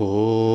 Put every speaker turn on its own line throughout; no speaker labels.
Oh.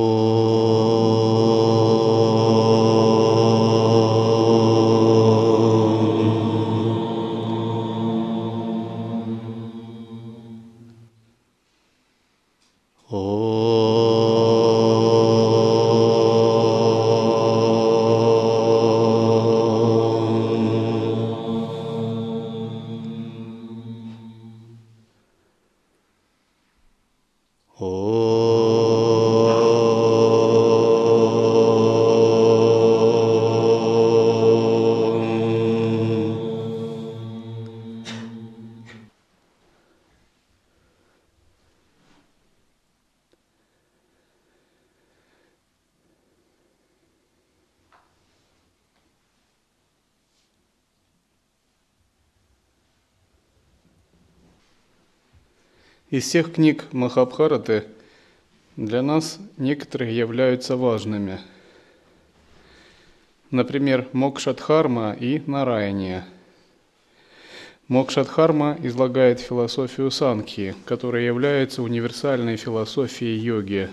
Из всех книг Махабхараты для нас некоторые являются важными. Например, Мокшадхарма и Нараяния. Мокшадхарма излагает философию Санхи, которая является универсальной философией йоги.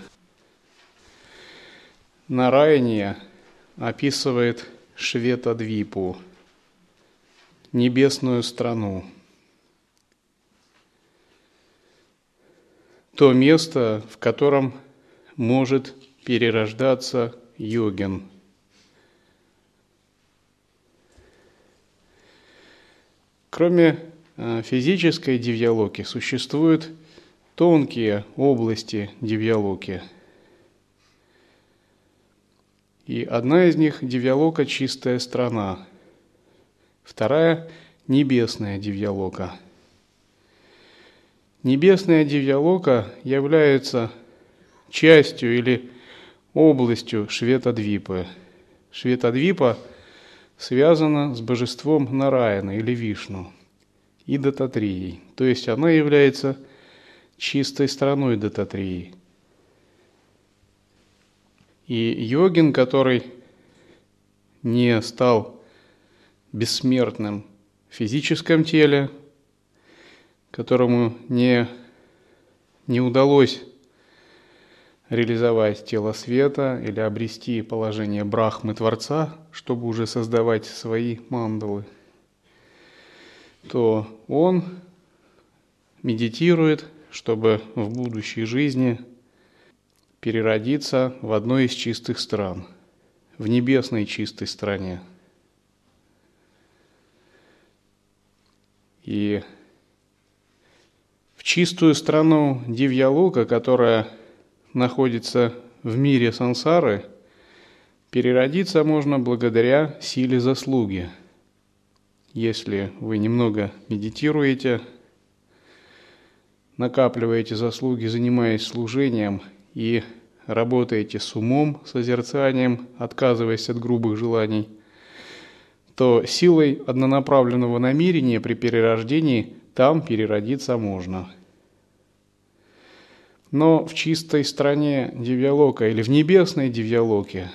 Нараяния описывает Шветадвипу, небесную страну – то место, в котором может перерождаться йогин. Кроме э, физической дивьялоки существуют тонкие области дивьялоки. И одна из них – дивьялока «Чистая страна», вторая – небесная дивьялока – Небесная дивьялока является частью или областью Шветадвипы. Шветадвипа связана с божеством Нараяна или Вишну и Дататрией, то есть она является чистой страной Дататрии. И йогин, который не стал бессмертным в физическом теле, которому не, не удалось реализовать тело света или обрести положение Брахмы Творца, чтобы уже создавать свои мандалы, то он медитирует, чтобы в будущей жизни переродиться в одной из чистых стран, в небесной чистой стране. И в чистую страну Дивьялока, которая находится в мире сансары, переродиться можно благодаря силе заслуги. Если вы немного медитируете, накапливаете заслуги, занимаясь служением и работаете с умом, созерцанием, отказываясь от грубых желаний, то силой однонаправленного намерения при перерождении там переродиться можно. Но в чистой стране Дивьялока или в небесной Дивьялоке,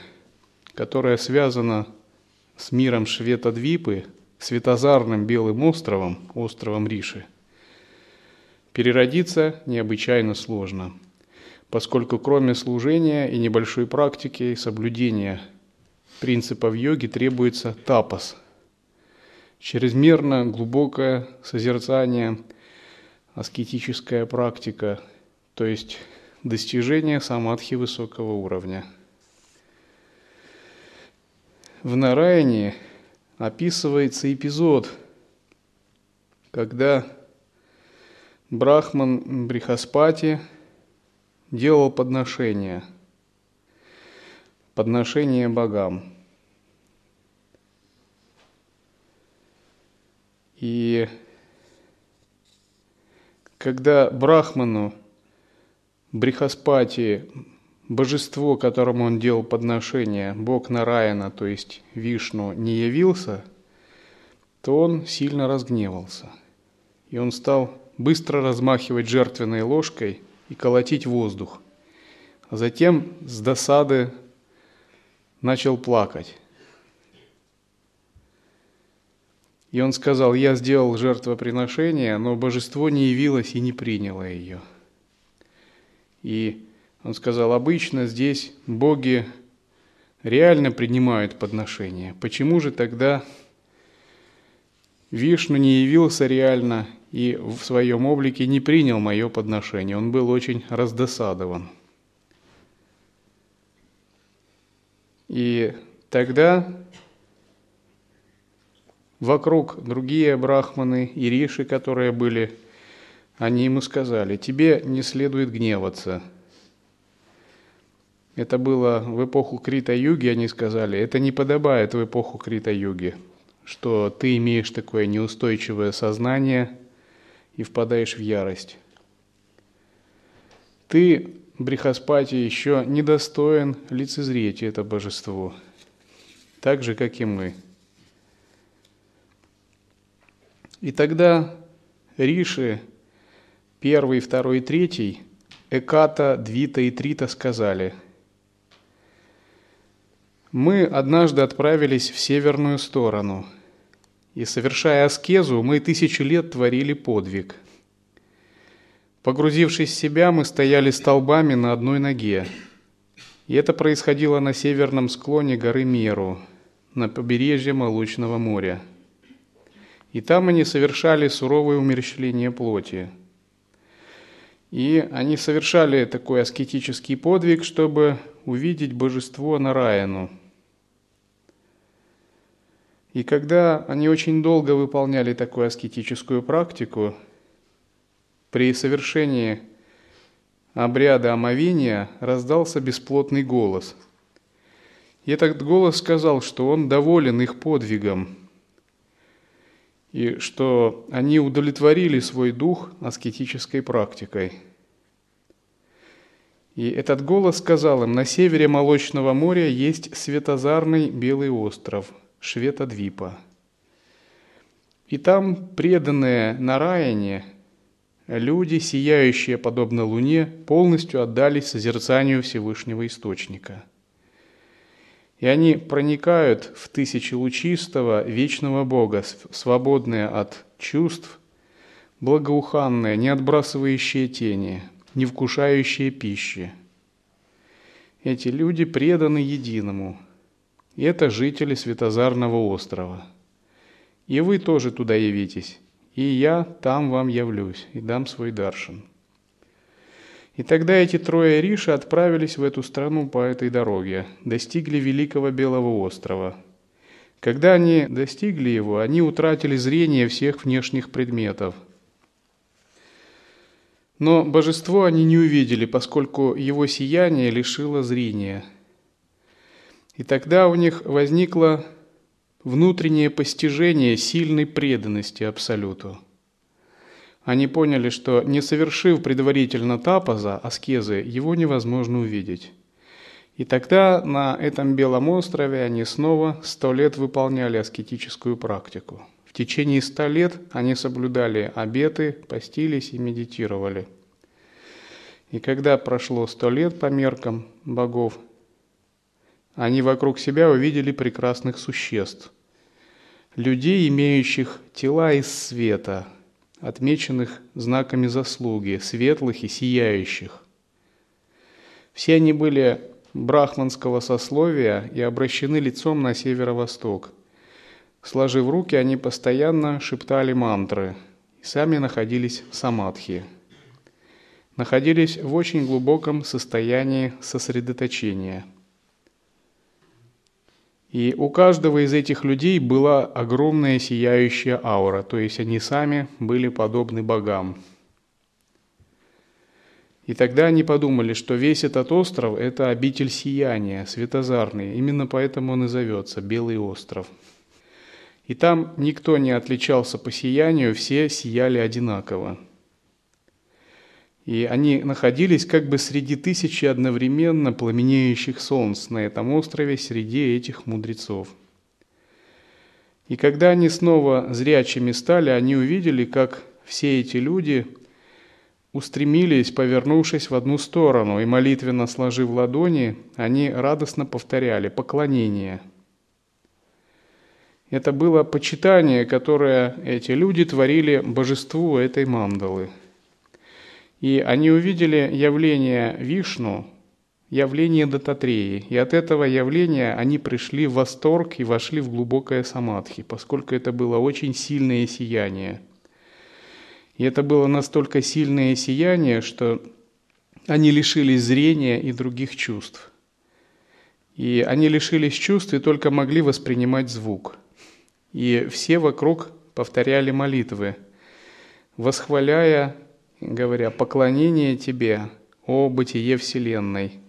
которая связана с миром Шветадвипы, светозарным белым островом, островом Риши, переродиться необычайно сложно, поскольку кроме служения и небольшой практики и соблюдения принципов йоги требуется тапас – чрезмерно глубокое созерцание, аскетическая практика, то есть достижение самадхи высокого уровня. В Нараяне описывается эпизод, когда Брахман Брихаспати делал подношение, подношение богам – И когда Брахману, Брихаспати, божество, которому он делал подношение, бог Нараяна, то есть Вишну, не явился, то он сильно разгневался. И он стал быстро размахивать жертвенной ложкой и колотить воздух. А затем с досады начал плакать. И он сказал, я сделал жертвоприношение, но божество не явилось и не приняло ее. И Он сказал, обычно здесь боги реально принимают подношения. Почему же тогда Вишну не явился реально и в своем облике не принял мое подношение? Он был очень раздосадован. И тогда вокруг другие брахманы и риши, которые были, они ему сказали, тебе не следует гневаться. Это было в эпоху Крита-юги, они сказали, это не подобает в эпоху Крита-юги, что ты имеешь такое неустойчивое сознание и впадаешь в ярость. Ты Брихаспати еще недостоин лицезреть это божество, так же, как и мы. И тогда Риши, первый, второй, третий, Эката, Двита и Трита сказали, «Мы однажды отправились в северную сторону, и, совершая аскезу, мы тысячи лет творили подвиг – Погрузившись в себя, мы стояли столбами на одной ноге. И это происходило на северном склоне горы Меру, на побережье Молочного моря. И там они совершали суровое умерщвление плоти. И они совершали такой аскетический подвиг, чтобы увидеть божество Нараяну. И когда они очень долго выполняли такую аскетическую практику, при совершении обряда омовения раздался бесплотный голос. И этот голос сказал, что он доволен их подвигом, и что они удовлетворили свой дух аскетической практикой. И этот голос сказал им, на севере Молочного моря есть светозарный белый остров, Шветадвипа. И там преданные Нараяне – Люди, сияющие подобно луне, полностью отдались созерцанию Всевышнего Источника. И они проникают в тысячи лучистого, вечного Бога, свободные от чувств, благоуханные, не отбрасывающие тени, не вкушающие пищи. Эти люди преданы единому. И это жители Светозарного острова. И вы тоже туда явитесь и я там вам явлюсь и дам свой даршин». И тогда эти трое Риши отправились в эту страну по этой дороге, достигли Великого Белого острова. Когда они достигли его, они утратили зрение всех внешних предметов. Но божество они не увидели, поскольку его сияние лишило зрения. И тогда у них возникла внутреннее постижение сильной преданности Абсолюту. Они поняли, что не совершив предварительно тапоза, аскезы, его невозможно увидеть. И тогда на этом Белом острове они снова сто лет выполняли аскетическую практику. В течение ста лет они соблюдали обеты, постились и медитировали. И когда прошло сто лет по меркам богов, они вокруг себя увидели прекрасных существ, людей, имеющих тела из света, отмеченных знаками заслуги, светлых и сияющих. Все они были брахманского сословия и обращены лицом на северо-восток. Сложив руки, они постоянно шептали мантры и сами находились в самадхи. Находились в очень глубоком состоянии сосредоточения – и у каждого из этих людей была огромная сияющая аура, то есть они сами были подобны богам. И тогда они подумали, что весь этот остров – это обитель сияния, светозарный. Именно поэтому он и зовется Белый остров. И там никто не отличался по сиянию, все сияли одинаково. И они находились как бы среди тысячи одновременно пламенеющих солнц на этом острове среди этих мудрецов. И когда они снова зрячими стали, они увидели, как все эти люди устремились, повернувшись в одну сторону, и молитвенно сложив ладони, они радостно повторяли «поклонение». Это было почитание, которое эти люди творили божеству этой мандалы – и они увидели явление Вишну явление Дататреи. И от этого явления они пришли в восторг и вошли в глубокое самадхи, поскольку это было очень сильное сияние. И это было настолько сильное сияние, что они лишились зрения и других чувств. И они лишились чувств и только могли воспринимать звук. И все вокруг повторяли молитвы, восхваляя, говоря, «Поклонение Тебе, о бытие Вселенной!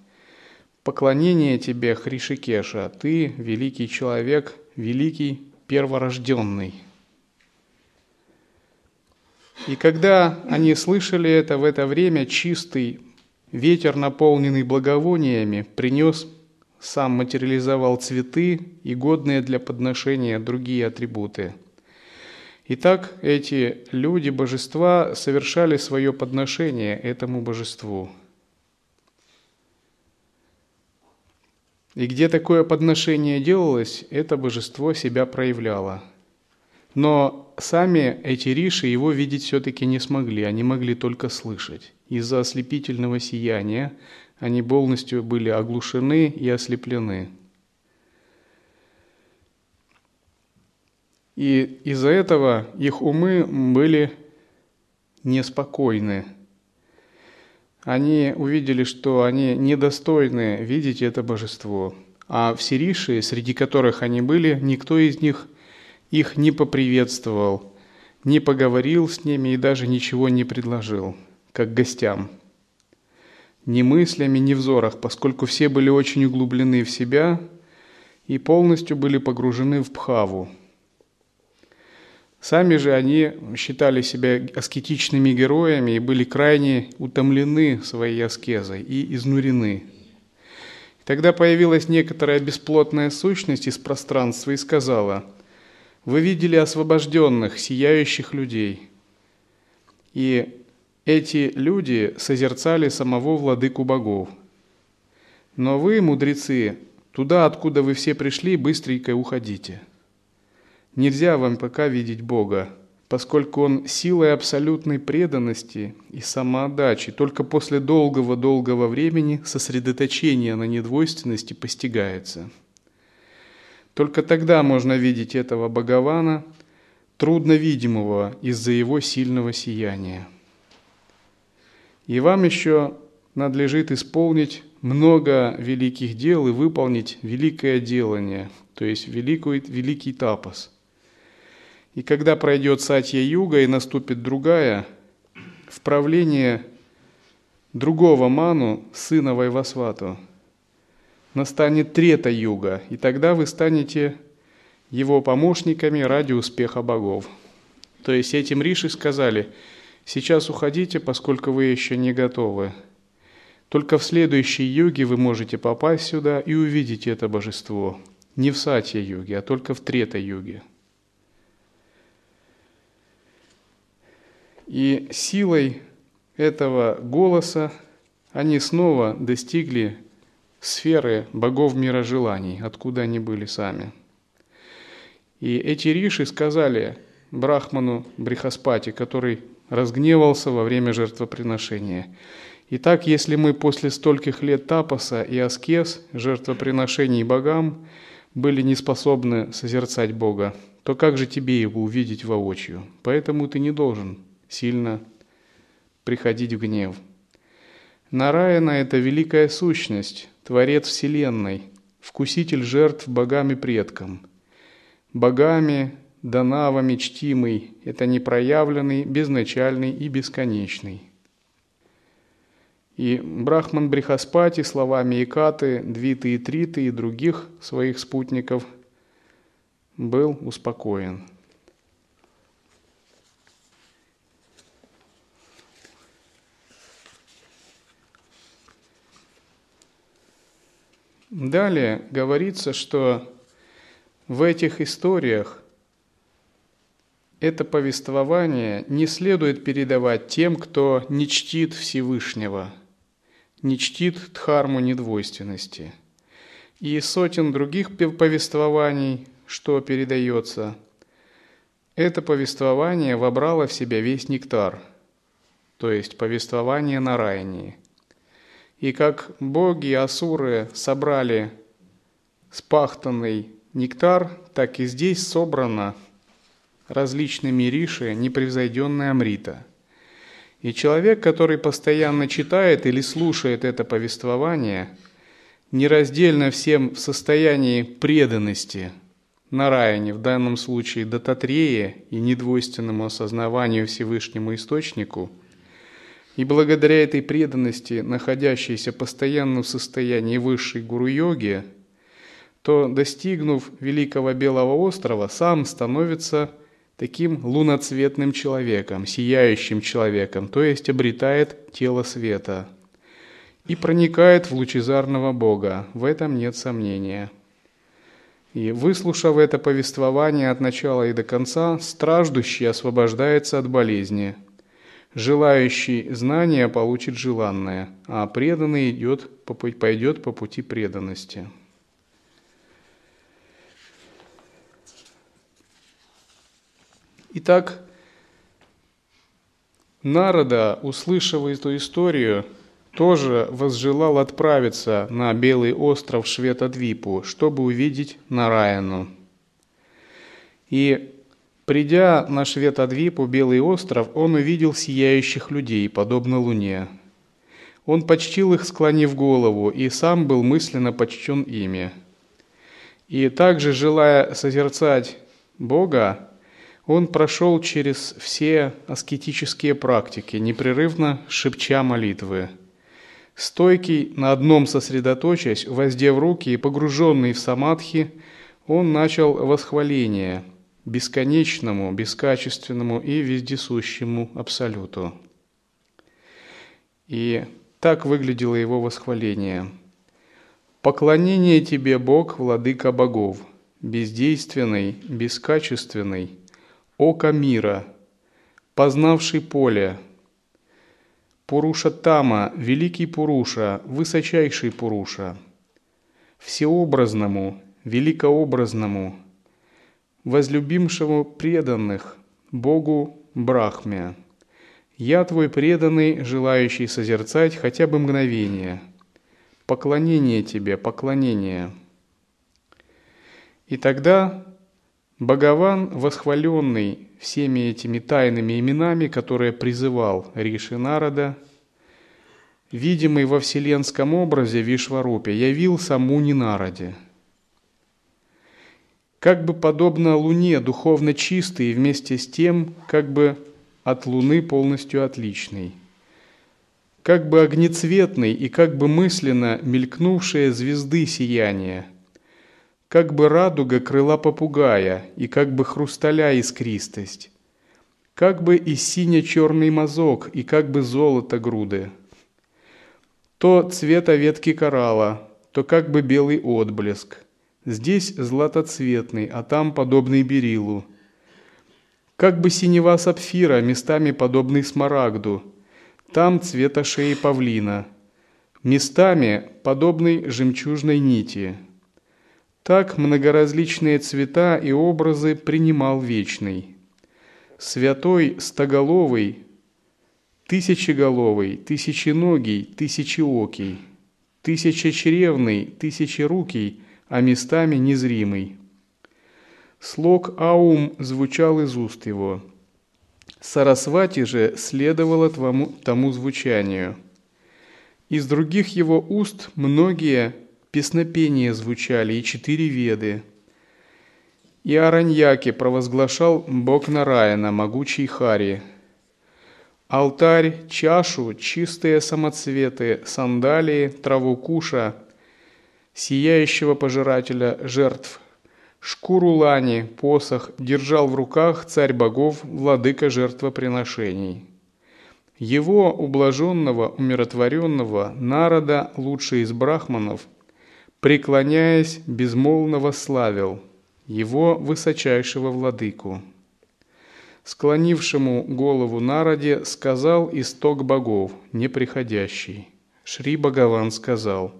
Поклонение Тебе, Хришикеша, Ты великий человек, великий перворожденный!» И когда они слышали это, в это время чистый ветер, наполненный благовониями, принес, сам материализовал цветы и годные для подношения другие атрибуты. Итак, эти люди, божества, совершали свое подношение этому божеству. И где такое подношение делалось, это божество себя проявляло – но сами эти риши его видеть все-таки не смогли, они могли только слышать. Из-за ослепительного сияния они полностью были оглушены и ослеплены. И из-за этого их умы были неспокойны. Они увидели, что они недостойны видеть это божество. А все риши, среди которых они были, никто из них их не поприветствовал, не поговорил с ними и даже ничего не предложил, как гостям. Ни мыслями, ни взорах, поскольку все были очень углублены в себя и полностью были погружены в пхаву. Сами же они считали себя аскетичными героями и были крайне утомлены своей аскезой и изнурены. Тогда появилась некоторая бесплотная сущность из пространства и сказала – вы видели освобожденных, сияющих людей. И эти люди созерцали самого владыку богов. Но вы, мудрецы, туда, откуда вы все пришли, быстренько уходите. Нельзя вам пока видеть Бога, поскольку Он силой абсолютной преданности и самоотдачи только после долгого-долгого времени сосредоточения на недвойственности постигается – только тогда можно видеть этого Бхагавана, трудно видимого из-за его сильного сияния. И вам еще надлежит исполнить много великих дел и выполнить великое делание, то есть великий, великий тапос. И когда пройдет Сатья-юга и наступит другая, в правление другого Ману, сына Вайвасвату – настанет трета юга, и тогда вы станете его помощниками ради успеха богов. То есть этим риши сказали, сейчас уходите, поскольку вы еще не готовы. Только в следующей юге вы можете попасть сюда и увидеть это божество. Не в Сатья-юге, а только в Третой И силой этого голоса они снова достигли сферы богов мира желаний, откуда они были сами. И эти риши сказали Брахману Брихаспати, который разгневался во время жертвоприношения. Итак, если мы после стольких лет тапоса и аскез, жертвоприношений богам, были не способны созерцать Бога, то как же тебе его увидеть воочию? Поэтому ты не должен сильно приходить в гнев. Нараяна – это великая сущность, Творец Вселенной, вкуситель жертв богами предкам. Богами, данавами чтимый – это непроявленный, безначальный и бесконечный. И Брахман Брихаспати словами Икаты, Двиты и Триты и других своих спутников был успокоен – Далее говорится, что в этих историях это повествование не следует передавать тем, кто не чтит Всевышнего, не чтит дхарму недвойственности. И сотен других повествований, что передается, это повествование вобрало в себя весь нектар, то есть повествование на Райне. И как боги асуры собрали спахтанный нектар, так и здесь собрано различными риши непревзойденная амрита. И человек, который постоянно читает или слушает это повествование, нераздельно всем в состоянии преданности Нараяне, в данном случае Дататрее и недвойственному осознаванию Всевышнему Источнику, и благодаря этой преданности, находящейся постоянно в состоянии высшей гуру-йоги, то, достигнув Великого Белого острова, сам становится таким луноцветным человеком, сияющим человеком, то есть обретает тело света и проникает в лучезарного Бога. В этом нет сомнения. И выслушав это повествование от начала и до конца, страждущий освобождается от болезни. Желающий знания получит желанное, а преданный идет, пойдет по пути преданности. Итак, Народа, услышав эту историю, тоже возжелал отправиться на Белый остров Шветадвипу, чтобы увидеть Нараяну. И придя на Шветадвипу, Белый остров, он увидел сияющих людей, подобно луне. Он почтил их, склонив голову, и сам был мысленно почтен ими. И также, желая созерцать Бога, он прошел через все аскетические практики, непрерывно шепча молитвы. Стойкий, на одном сосредоточаясь, воздев руки и погруженный в самадхи, он начал восхваление бесконечному, бескачественному и вездесущему Абсолюту. И так выглядело его восхваление. «Поклонение тебе, Бог, владыка богов, бездейственный, бескачественный, око мира, познавший поле, Пуруша Тама, великий Пуруша, высочайший Пуруша, всеобразному, великообразному, возлюбимшему преданных, Богу Брахме. Я твой преданный, желающий созерцать хотя бы мгновение. Поклонение тебе, поклонение. И тогда Богован, восхваленный всеми этими тайными именами, которые призывал Риши Народа, видимый во вселенском образе Вишварупе, явился Муни Народе. Как бы подобно Луне, духовно чистый и вместе с тем, как бы от Луны полностью отличный. Как бы огнецветный и как бы мысленно мелькнувшие звезды сияния – как бы радуга крыла попугая, и как бы хрусталя искристость, как бы и сине-черный мазок, и как бы золото груды. То цвета ветки коралла, то как бы белый отблеск. Здесь златоцветный, а там подобный берилу. Как бы синева сапфира, местами подобный смарагду. Там цвета шеи павлина. Местами подобный жемчужной нити. Так многоразличные цвета и образы принимал Вечный. Святой Стоголовый, Тысячеголовый, Тысяченогий, Тысячеокий, Тысячечревный, Тысячерукий, а местами незримый. Слог «Аум» звучал из уст его. Сарасвати же следовало тому, тому звучанию. Из других его уст многие песнопения звучали и четыре веды. И Араньяки провозглашал Бог Нараяна, могучий Хари. Алтарь, чашу, чистые самоцветы, сандалии, траву куша, сияющего пожирателя жертв, шкуру лани, посох держал в руках царь богов, владыка жертвоприношений. Его ублаженного, умиротворенного, народа, лучший из брахманов – преклоняясь, безмолвно восславил его высочайшего владыку. Склонившему голову народе сказал исток богов, неприходящий. Шри Бхагаван сказал,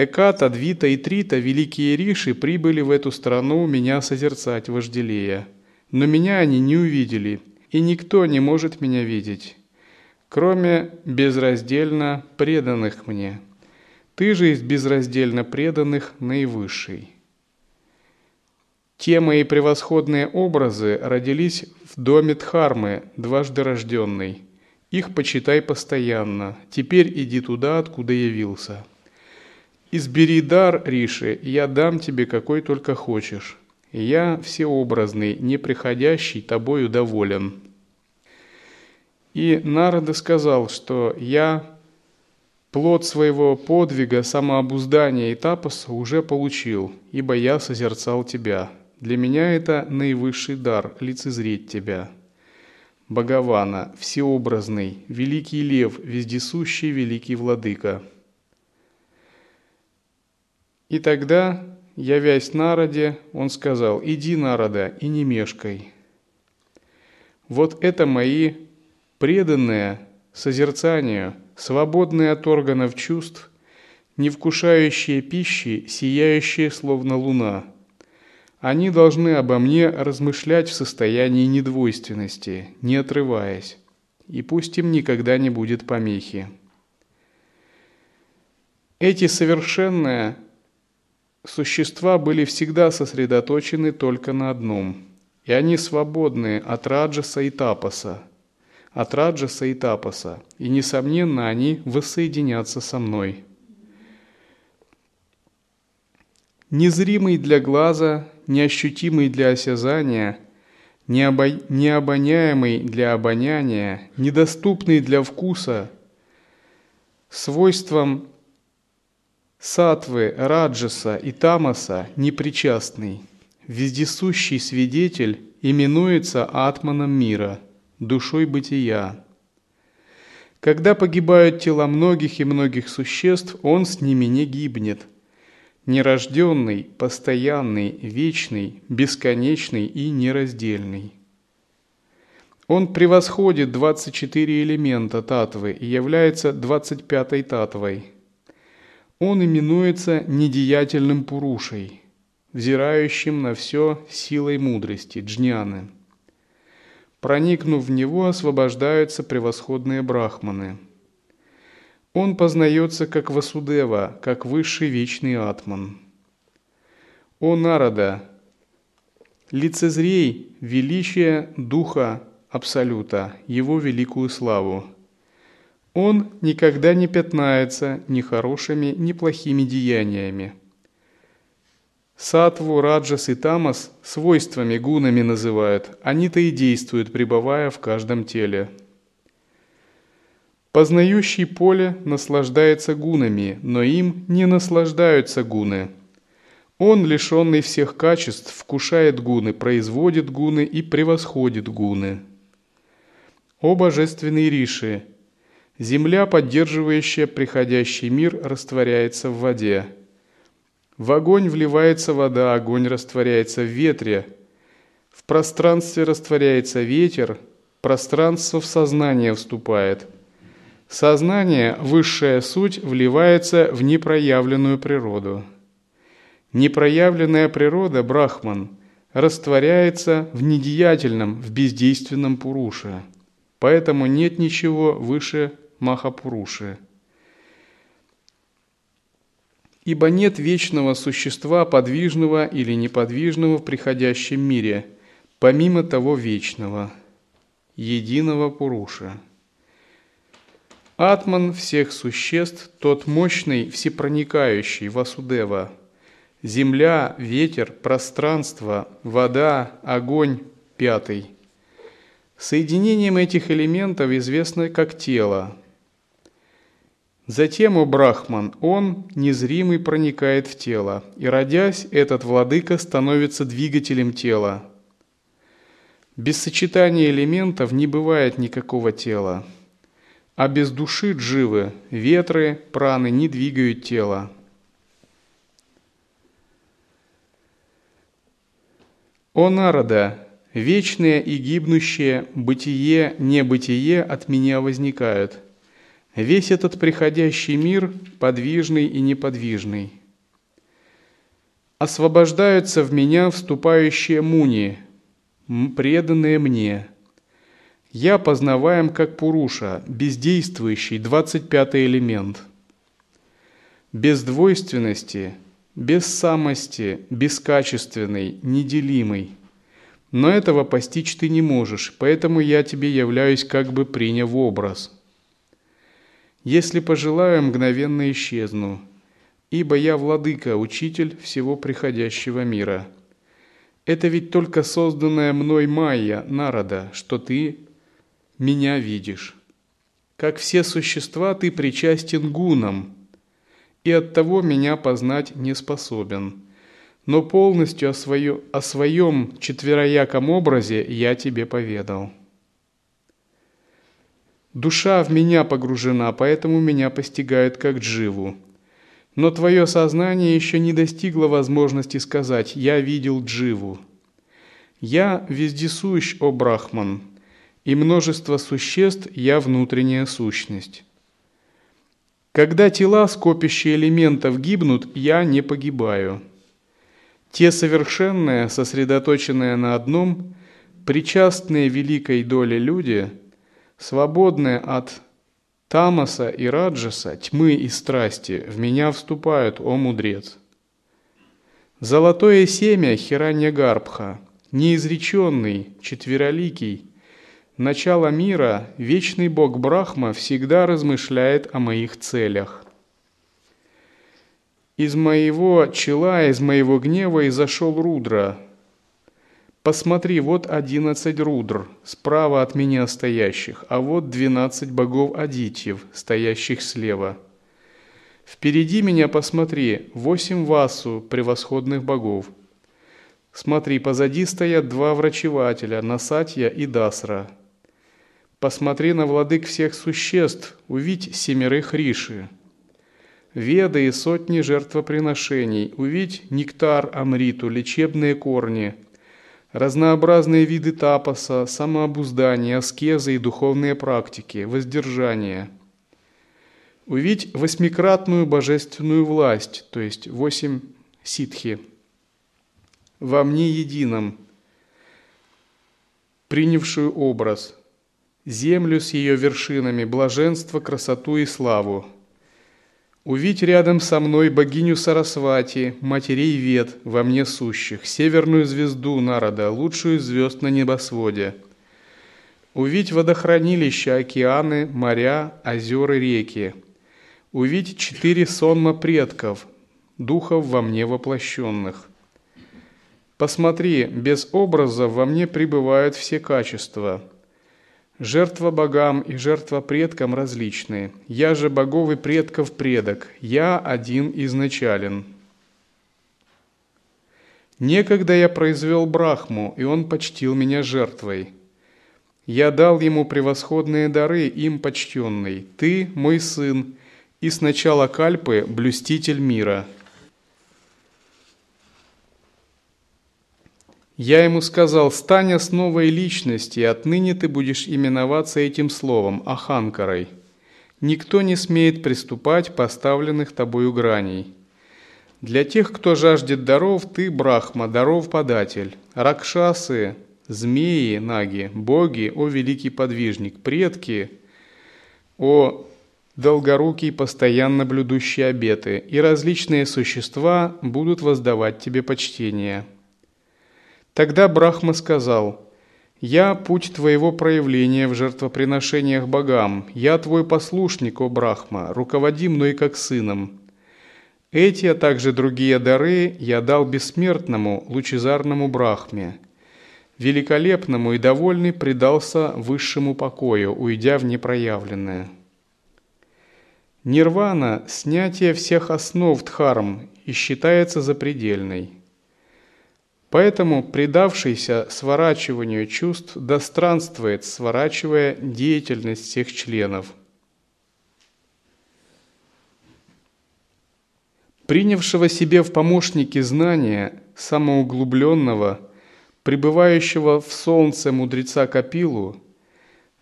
«Эката, Двита и Трита, великие риши, прибыли в эту страну меня созерцать вожделея, но меня они не увидели, и никто не может меня видеть. кроме безраздельно преданных мне. Ты же из безраздельно преданных наивысший. Те мои превосходные образы родились в доме Дхармы, дважды рожденный. Их почитай постоянно. Теперь иди туда, откуда явился. Избери дар, Риши, я дам тебе какой только хочешь. Я всеобразный, неприходящий, тобою доволен. И Нарада сказал, что я плод своего подвига, самообуздания и тапоса уже получил, ибо я созерцал тебя. Для меня это наивысший дар – лицезреть тебя. Бхагавана, всеобразный, великий лев, вездесущий великий владыка. И тогда, явясь народе, он сказал, «Иди, народа, и не мешкай». Вот это мои преданные созерцанию, свободные от органов чувств, не вкушающие пищи, сияющие словно луна – они должны обо мне размышлять в состоянии недвойственности, не отрываясь, и пусть им никогда не будет помехи. Эти совершенные существа были всегда сосредоточены только на одном, и они свободны от раджаса и тапаса, от раджаса и тапаса, и, несомненно, они воссоединятся со мной. Незримый для глаза неощутимый для осязания, необоняемый для обоняния, недоступный для вкуса, свойством сатвы, раджаса и тамаса непричастный, вездесущий свидетель именуется атманом мира, душой бытия. Когда погибают тела многих и многих существ, он с ними не гибнет – нерожденный, постоянный, вечный, бесконечный и нераздельный. Он превосходит 24 элемента татвы и является 25-й татвой. Он именуется недеятельным пурушей, взирающим на все силой мудрости, джняны. Проникнув в него, освобождаются превосходные брахманы – он познается как Васудева, как высший вечный Атман. О Нарада, лицезрей величие Духа Абсолюта, Его великую славу. Он никогда не пятнается ни хорошими, ни плохими деяниями. Сатву, Раджас и Тамас свойствами, гунами называют, они-то и действуют, пребывая в каждом теле. Познающий поле наслаждается гунами, но им не наслаждаются гуны. Он, лишенный всех качеств, вкушает гуны, производит гуны и превосходит гуны. О божественный Риши! Земля, поддерживающая приходящий мир, растворяется в воде. В огонь вливается вода, огонь растворяется в ветре. В пространстве растворяется ветер, пространство в сознание вступает – Сознание, высшая суть, вливается в непроявленную природу. Непроявленная природа, брахман, растворяется в недеятельном, в бездейственном пуруше. Поэтому нет ничего выше Махапуруши. Ибо нет вечного существа, подвижного или неподвижного в приходящем мире, помимо того вечного, единого Пуруша. Атман всех существ, тот мощный, всепроникающий Васудева. Земля, ветер, пространство, вода, огонь, пятый. Соединением этих элементов известно как тело. Затем, о Брахман, он, незримый, проникает в тело, и, родясь, этот владыка становится двигателем тела. Без сочетания элементов не бывает никакого тела а без души дживы, ветры, праны не двигают тело. О Нарада, вечное и гибнущее бытие, небытие от меня возникают. Весь этот приходящий мир подвижный и неподвижный. Освобождаются в меня вступающие муни, преданные мне – Я познаваем как Пуруша, бездействующий, 25-й элемент. Без двойственности, без самости, бескачественный, неделимый. Но этого постичь ты не можешь, поэтому я тебе являюсь как бы приняв образ. Если пожелаю, мгновенно исчезну, ибо я владыка, учитель всего приходящего мира. Это ведь только созданная мной Майя, народа, что ты меня видишь. Как все существа, ты причастен гунам, и оттого меня познать не способен. Но полностью о, свое, о своем четверояком образе я тебе поведал. Душа в меня погружена, поэтому меня постигают как дживу. Но твое сознание еще не достигло возможности сказать «я видел дживу». Я вездесущ, о Брахман, и множество существ я внутренняя сущность. Когда тела, скопища элементов гибнут, я не погибаю. Те совершенные, сосредоточенные на одном, причастные великой доле люди, свободные от Тамаса и Раджаса, тьмы и страсти, в меня вступают, о мудрец. Золотое семя Хиранья Гарбха, неизреченный, четвероликий, начало мира, вечный Бог Брахма всегда размышляет о моих целях. Из моего чела, из моего гнева изошел Рудра, Посмотри, вот одиннадцать рудр, справа от меня стоящих, а вот двенадцать богов Адитьев, стоящих слева. Впереди меня посмотри, восемь васу, превосходных богов. Смотри, позади стоят два врачевателя, Насатья и Дасра. Посмотри на владык всех существ, увидь семерых риши. Веды и сотни жертвоприношений, увидь нектар Амриту, лечебные корни – разнообразные виды тапоса, самообуздания, аскезы и духовные практики, воздержание. Увидеть восьмикратную божественную власть, то есть восемь ситхи, во мне едином, принявшую образ, землю с ее вершинами, блаженство, красоту и славу – Увидь рядом со мной богиню Сарасвати, матерей Вед, во мне сущих, северную звезду народа, лучшую звезд на небосводе. Увидь водохранилища, океаны, моря, озера, реки. Увидь четыре сонма предков, духов во мне воплощенных. Посмотри, без образа во мне пребывают все качества – Жертва богам и жертва предкам различные. Я же богов и предков предок, я один изначален. Некогда я произвел Брахму, и он почтил меня жертвой. Я дал ему превосходные дары, им почтенный. Ты, мой сын, и с начала Кальпы блюститель мира». Я ему сказал, стань основой личности, отныне ты будешь именоваться этим словом, Аханкарой. Никто не смеет приступать поставленных тобою граней. Для тех, кто жаждет даров, ты, Брахма, даров податель. Ракшасы, змеи, наги, боги, о великий подвижник, предки, о долгорукий, постоянно блюдущий обеты, и различные существа будут воздавать тебе почтение. Тогда Брахма сказал, «Я путь твоего проявления в жертвоприношениях богам, я твой послушник, о Брахма, руководи мной как сыном. Эти, а также другие дары я дал бессмертному, лучезарному Брахме. Великолепному и довольный предался высшему покою, уйдя в непроявленное». Нирвана – снятие всех основ дхарм и считается запредельной – Поэтому предавшийся сворачиванию чувств достранствует, сворачивая деятельность всех членов. Принявшего себе в помощники знания, самоуглубленного, пребывающего в солнце мудреца Капилу,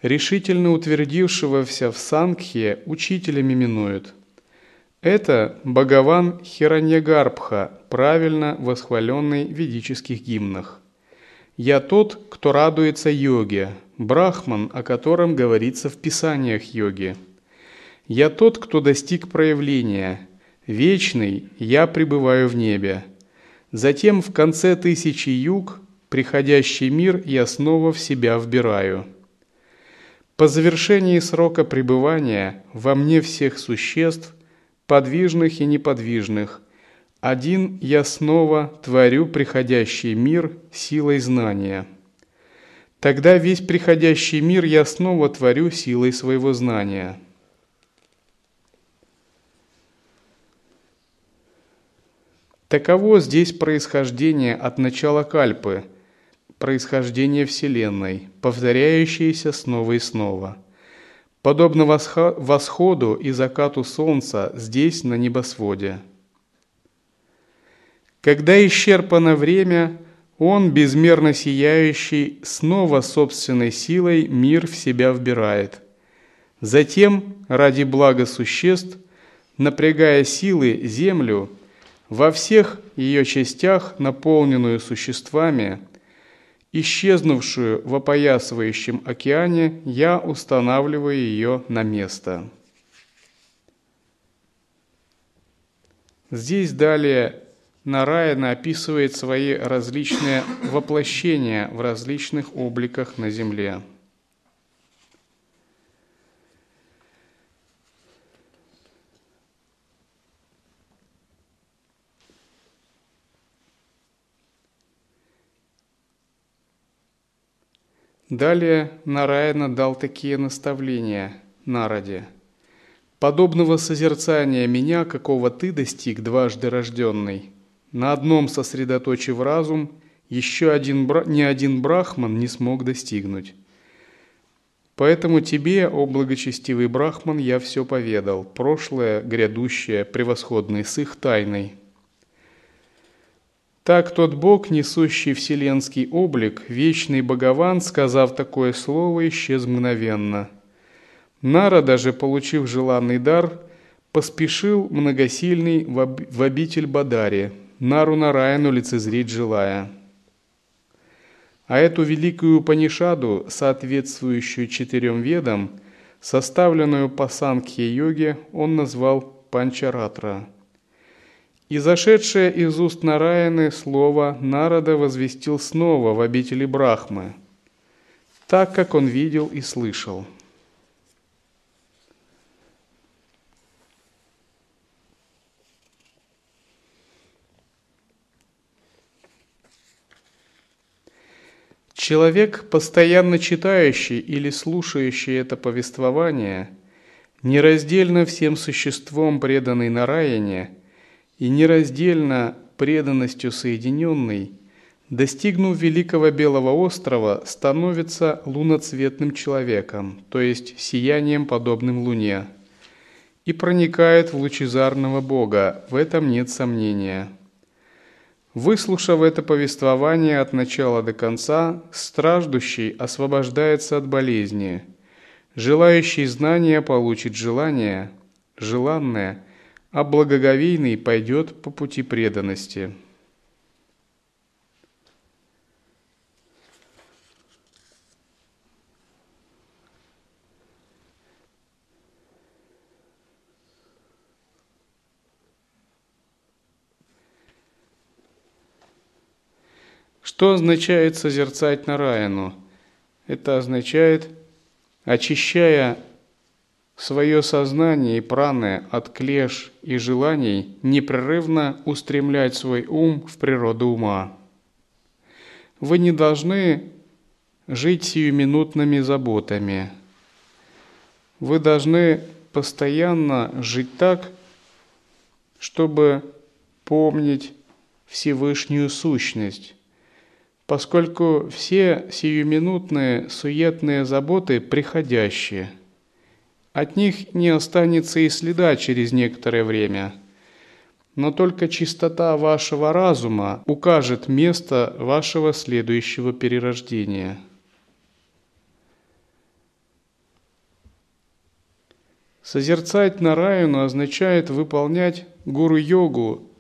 решительно утвердившегося в Сангхе, учителями минуют – это Бхагаван Хираньягарбха, правильно восхваленный в ведических гимнах. «Я тот, кто радуется йоге, Брахман, о котором говорится в писаниях йоги. «Я тот, кто достиг проявления. Вечный, я пребываю в небе. Затем в конце тысячи юг приходящий мир я снова в себя вбираю. По завершении срока пребывания во мне всех существ, подвижных и неподвижных, один я снова творю приходящий мир силой знания. Тогда весь приходящий мир я снова творю силой своего знания. Таково здесь происхождение от начала кальпы – происхождение Вселенной, повторяющееся снова и снова. Подобно восходу и закату Солнца здесь, на небосводе. Когда исчерпано время, он, безмерно сияющий, снова собственной силой мир в себя вбирает. Затем, ради блага существ, напрягая силы землю, во всех ее частях, наполненную существами, исчезнувшую в опоясывающем океане, я устанавливаю ее на место. Здесь далее Нараяна описывает свои различные воплощения в различных обликах на Земле. Далее Нараяна дал такие наставления Нараде. «Подобного созерцания меня, какого ты достиг, дважды рожденный, на одном сосредоточив разум, еще один, ни один брахман не смог достигнуть. Поэтому тебе, о благочестивый брахман, я все поведал, прошлое, грядущее, превосходное, с их тайной». Так тот Бог, несущий вселенский облик, вечный Богован, сказав такое слово, исчез мгновенно. Нара, даже получив желанный дар, поспешил многосильный в обитель Бадари, Нару Нараяну лицезреть желая. А эту великую Панишаду, соответствующую четырем ведам, составленную по Санкхе-йоге, он назвал Панчаратра – и зашедшее из уст Нараяны слово Нарада возвестил снова в обители Брахмы, так как он видел и слышал. Человек, постоянно читающий или слушающий это повествование, нераздельно всем существом преданный Нараяне – и нераздельно преданностью соединенный, достигнув Великого Белого острова, становится луноцветным человеком, то есть сиянием, подобным луне, и проникает в лучезарного Бога, в этом нет сомнения. Выслушав это повествование от начала до конца, страждущий освобождается от болезни. Желающий знания получит желание, желанное – а благоговейный пойдет по пути преданности. Что означает созерцать Нараяну? Это означает, очищая свое сознание и праны от клеш и желаний непрерывно устремлять свой ум в природу ума. Вы не должны жить сиюминутными заботами. Вы должны постоянно жить так, чтобы помнить Всевышнюю сущность, поскольку все сиюминутные суетные заботы приходящие – от них не останется и следа через некоторое время. Но только чистота вашего разума укажет место вашего следующего перерождения. Созерцать Нараяну означает выполнять гуру-йогу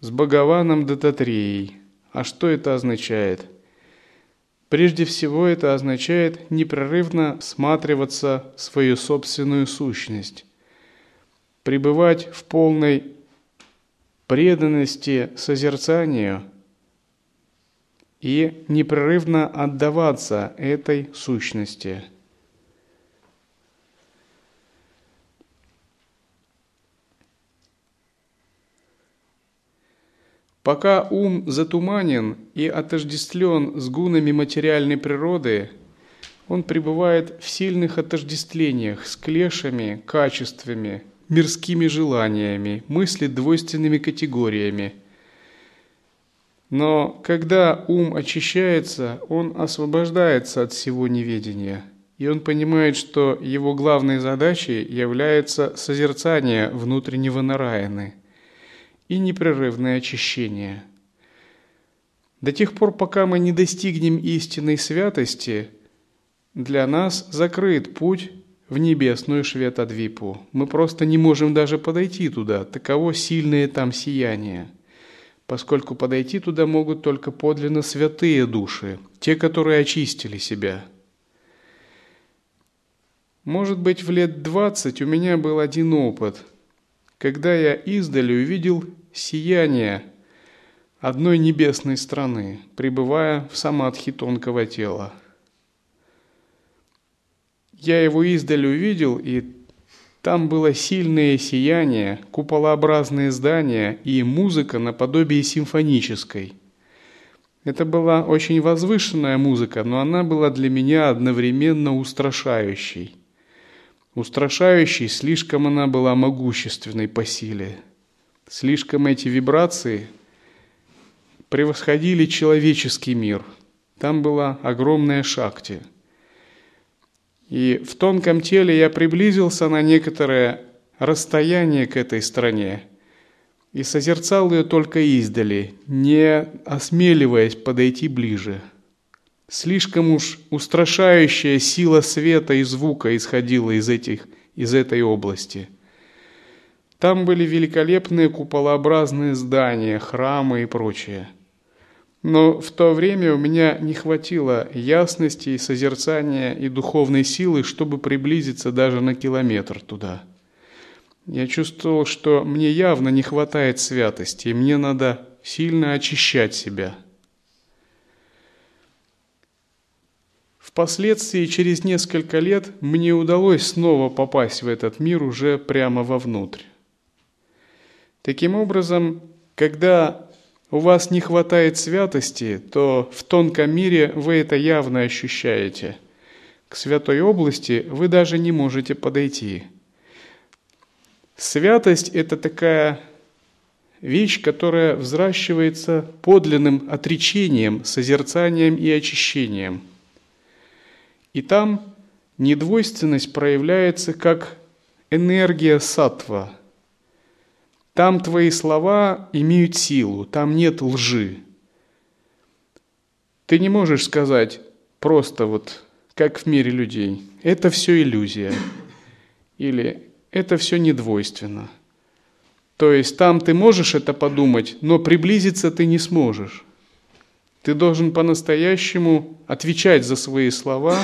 с Бхагаваном Дататреей. А что это означает? Прежде всего это означает непрерывно всматриваться в свою собственную сущность, пребывать в полной преданности созерцанию и непрерывно отдаваться этой сущности – Пока ум затуманен и отождествлен с гунами материальной природы, он пребывает в сильных отождествлениях с клешами, качествами, мирскими желаниями, мыслит двойственными категориями. Но когда ум очищается, он освобождается от всего неведения, и он понимает, что его главной задачей является созерцание внутреннего Нараяны – и непрерывное очищение. До тех пор, пока мы не достигнем истинной святости, для нас закрыт путь в небесную Шветадвипу. Мы просто не можем даже подойти туда, таково сильное там сияние, поскольку подойти туда могут только подлинно святые души, те, которые очистили себя. Может быть, в лет двадцать у меня был один опыт – когда я издали увидел сияние одной небесной страны, пребывая в самадхи тонкого тела. Я его издали увидел, и там было сильное сияние, куполообразные здания и музыка наподобие симфонической. Это была очень возвышенная музыка, но она была для меня одновременно устрашающей – Устрашающей слишком она была могущественной по силе. Слишком эти вибрации превосходили человеческий мир. Там была огромная шакти. И в тонком теле я приблизился на некоторое расстояние к этой стране и созерцал ее только издали, не осмеливаясь подойти ближе – Слишком уж устрашающая сила света и звука исходила из, этих, из этой области. Там были великолепные куполообразные здания, храмы и прочее. Но в то время у меня не хватило ясности и созерцания и духовной силы, чтобы приблизиться даже на километр туда. Я чувствовал, что мне явно не хватает святости, и мне надо сильно очищать себя – Впоследствии, через несколько лет, мне удалось снова попасть в этот мир уже прямо вовнутрь. Таким образом, когда у вас не хватает святости, то в тонком мире вы это явно ощущаете. К святой области вы даже не можете подойти. Святость – это такая вещь, которая взращивается подлинным отречением, созерцанием и очищением – и там недвойственность проявляется как энергия сатва. Там твои слова имеют силу, там нет лжи. Ты не можешь сказать просто вот, как в мире людей, это все иллюзия. Или это все недвойственно. То есть там ты можешь это подумать, но приблизиться ты не сможешь. Ты должен по-настоящему отвечать за свои слова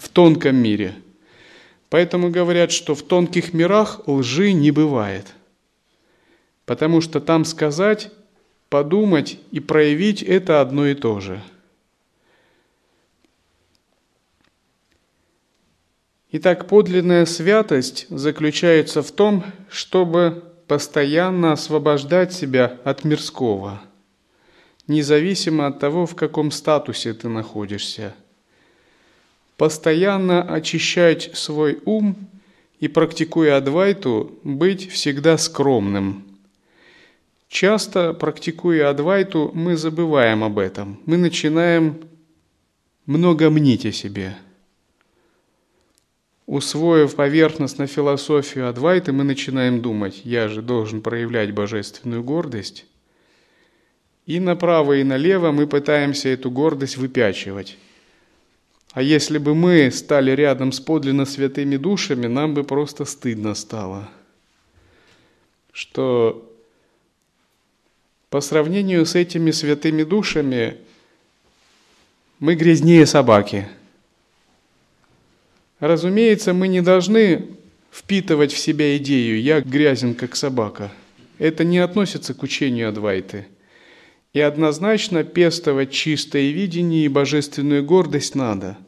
в тонком мире. Поэтому говорят, что в тонких мирах лжи не бывает. Потому что там сказать, подумать и проявить – это одно и то же. Итак, подлинная святость заключается в том, чтобы постоянно освобождать себя от мирского – независимо от того, в каком статусе ты находишься. Постоянно очищать свой ум и, практикуя адвайту, быть всегда скромным. Часто, практикуя адвайту, мы забываем об этом. Мы начинаем много мнить о себе. Усвоив поверхностно философию Адвайты, мы начинаем думать, я же должен проявлять божественную гордость, и направо, и налево мы пытаемся эту гордость выпячивать. А если бы мы стали рядом с подлинно святыми душами, нам бы просто стыдно стало. Что по сравнению с этими святыми душами мы грязнее собаки. Разумеется, мы не должны впитывать в себя идею «я грязен, как собака». Это не относится к учению Адвайты. И однозначно пестовать чистое видение и божественную гордость надо,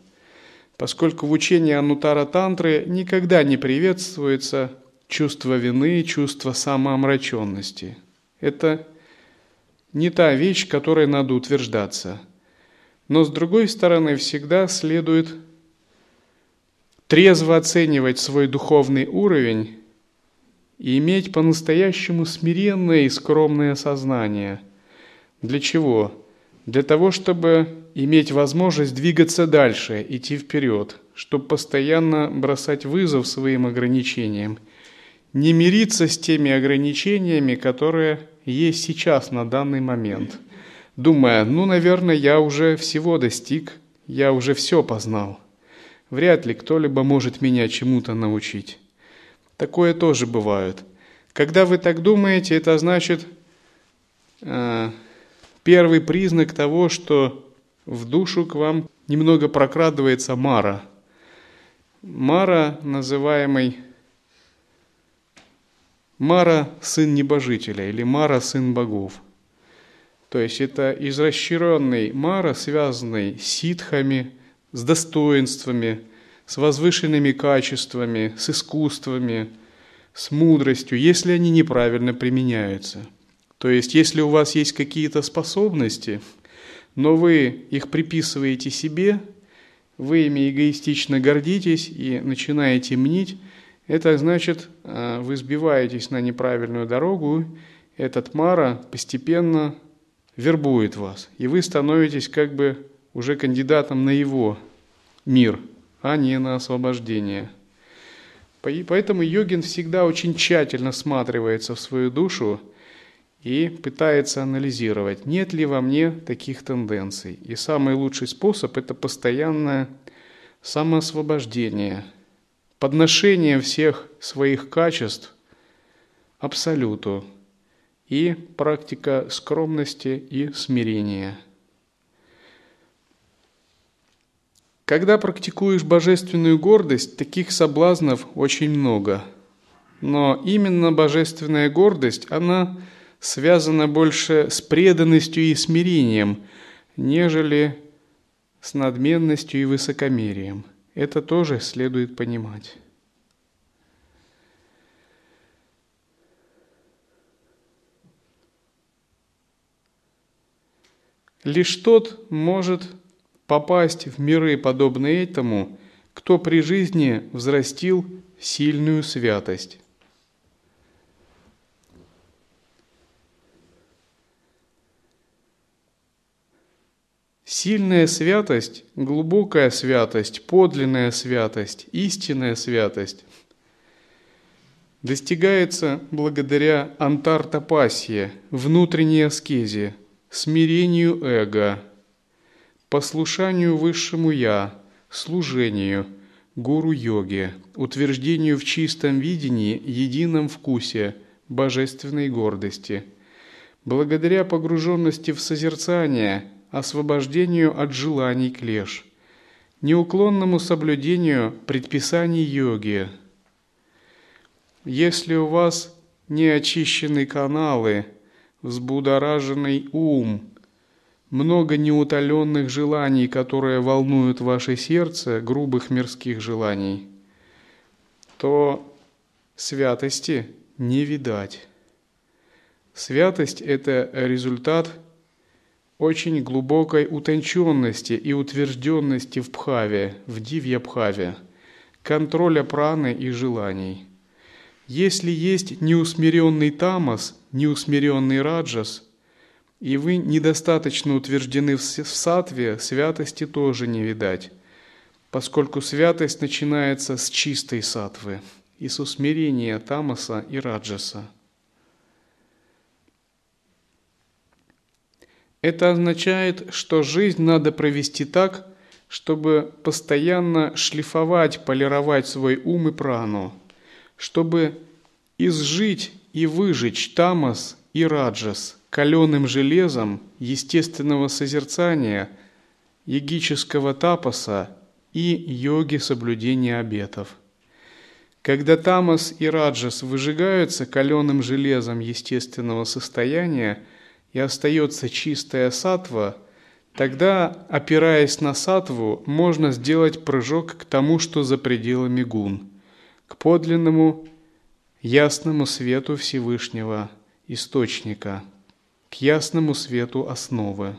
поскольку в учении Анутара Тантры никогда не приветствуется чувство вины, чувство самоомраченности. Это не та вещь, которой надо утверждаться. Но с другой стороны, всегда следует трезво оценивать свой духовный уровень и иметь по-настоящему смиренное и скромное сознание. Для чего? Для того, чтобы иметь возможность двигаться дальше, идти вперед, чтобы постоянно бросать вызов своим ограничениям, не мириться с теми ограничениями, которые есть сейчас на данный момент, думая, ну, наверное, я уже всего достиг, я уже все познал. Вряд ли кто-либо может меня чему-то научить. Такое тоже бывает. Когда вы так думаете, это значит э, первый признак того, что в душу к вам немного прокрадывается Мара. Мара, называемый Мара – сын небожителя или Мара – сын богов. То есть это изращенный Мара, связанный с ситхами, с достоинствами, с возвышенными качествами, с искусствами, с мудростью, если они неправильно применяются. То есть, если у вас есть какие-то способности, но вы их приписываете себе, вы ими эгоистично гордитесь и начинаете мнить, это значит, а, вы сбиваетесь на неправильную дорогу, этот Мара постепенно вербует вас, и вы становитесь как бы уже кандидатом на его мир, а не на освобождение. Поэтому йогин всегда очень тщательно всматривается в свою душу и пытается анализировать, нет ли во мне таких тенденций. И самый лучший способ – это постоянное самоосвобождение, подношение всех своих качеств Абсолюту и практика скромности и смирения – Когда практикуешь божественную гордость, таких соблазнов очень много. Но именно божественная гордость, она связана больше с преданностью и смирением, нежели с надменностью и высокомерием. Это тоже следует понимать. Лишь тот может попасть в миры, подобные этому, кто при жизни взрастил сильную святость. Сильная святость, глубокая святость, подлинная святость, истинная святость достигается благодаря антартопасии, внутренней аскезе, смирению эго – послушанию высшему Я, служению, гуру-йоге, утверждению в чистом видении, едином вкусе, божественной гордости. Благодаря погруженности в созерцание, освобождению от желаний клеш, неуклонному соблюдению предписаний йоги. Если у вас не каналы, взбудораженный ум – много неутоленных желаний, которые волнуют ваше сердце, грубых мирских желаний, то святости не видать. Святость – это результат очень глубокой утонченности и утвержденности в бхаве, в дивья-бхаве, контроля праны и желаний. Если есть неусмиренный тамас, неусмиренный раджас – и вы недостаточно утверждены в сатве, святости тоже не видать, поскольку святость начинается с чистой сатвы и с усмирения тамаса и раджаса. Это означает, что жизнь надо провести так, чтобы постоянно шлифовать, полировать свой ум и прану, чтобы изжить и выжечь тамас и раджас – каленым железом естественного созерцания йогического тапаса и йоги соблюдения обетов. Когда тамас и раджас выжигаются каленым железом естественного состояния и остается чистая сатва, тогда, опираясь на сатву, можно сделать прыжок к тому, что за пределами гун, к подлинному ясному свету Всевышнего Источника, к ясному свету основы.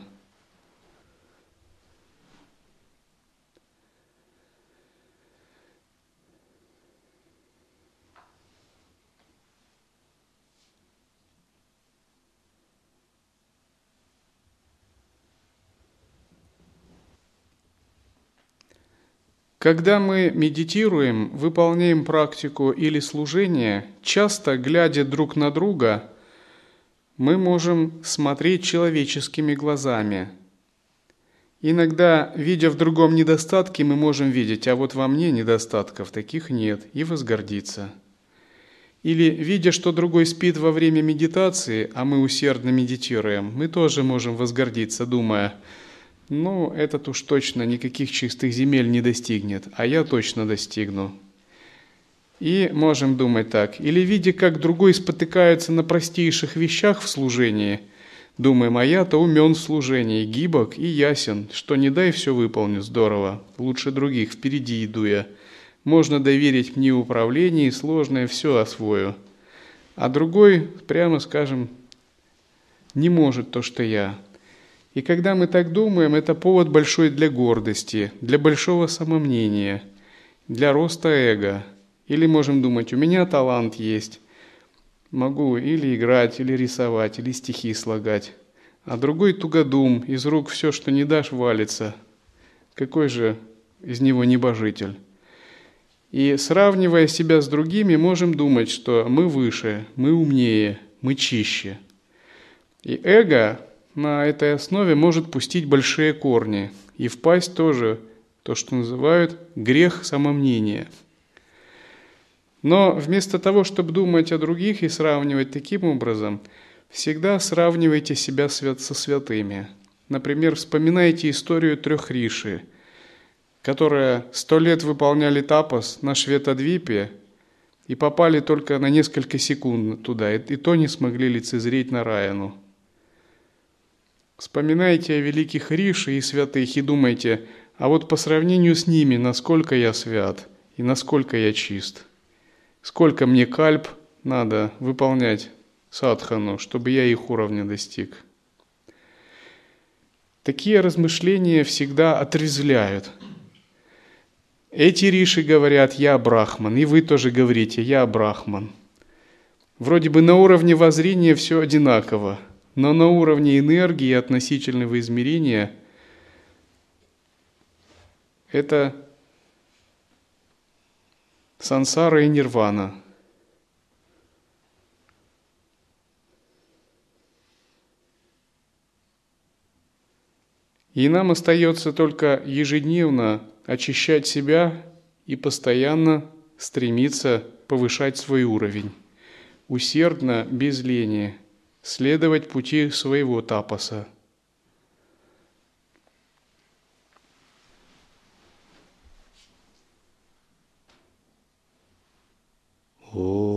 Когда мы медитируем, выполняем практику или служение, часто глядя друг на друга, мы можем смотреть человеческими глазами. Иногда, видя в другом недостатки, мы можем видеть, а вот во мне недостатков таких нет, и возгордиться. Или, видя, что другой спит во время медитации, а мы усердно медитируем, мы тоже можем возгордиться, думая – ну, этот уж точно никаких чистых земель не достигнет, а я точно достигну. И можем думать так, или видя, как другой спотыкается на простейших вещах в служении, думаем, а я-то умен в служении, гибок и ясен, что не дай все выполню, здорово, лучше других, впереди иду я. Можно доверить мне управление и сложное все освою. А другой, прямо скажем, не может то, что я, и когда мы так думаем, это повод большой для гордости, для большого самомнения, для роста эго. Или можем думать, у меня талант есть, могу или играть, или рисовать, или стихи слагать. А другой тугодум, из рук все, что не дашь, валится. Какой же из него небожитель? И сравнивая себя с другими, можем думать, что мы выше, мы умнее, мы чище. И эго на этой основе может пустить большие корни и впасть тоже то, что называют грех самомнения. Но вместо того, чтобы думать о других и сравнивать таким образом, всегда сравнивайте себя со святыми. Например, вспоминайте историю трех риши, которые сто лет выполняли тапос на Шветадвипе и попали только на несколько секунд туда, и то не смогли лицезреть на Раяну. Вспоминайте о великих Риши и святых и думайте, а вот по сравнению с ними, насколько я свят и насколько я чист. Сколько мне кальп надо выполнять садхану, чтобы я их уровня достиг. Такие размышления всегда отрезвляют. Эти риши говорят «я брахман», и вы тоже говорите «я брахман». Вроде бы на уровне воззрения все одинаково – но на уровне энергии относительного измерения это сансара и нирвана. И нам остается только ежедневно очищать себя и постоянно стремиться повышать свой уровень, усердно, без лени – следовать пути своего тапаса. Oh.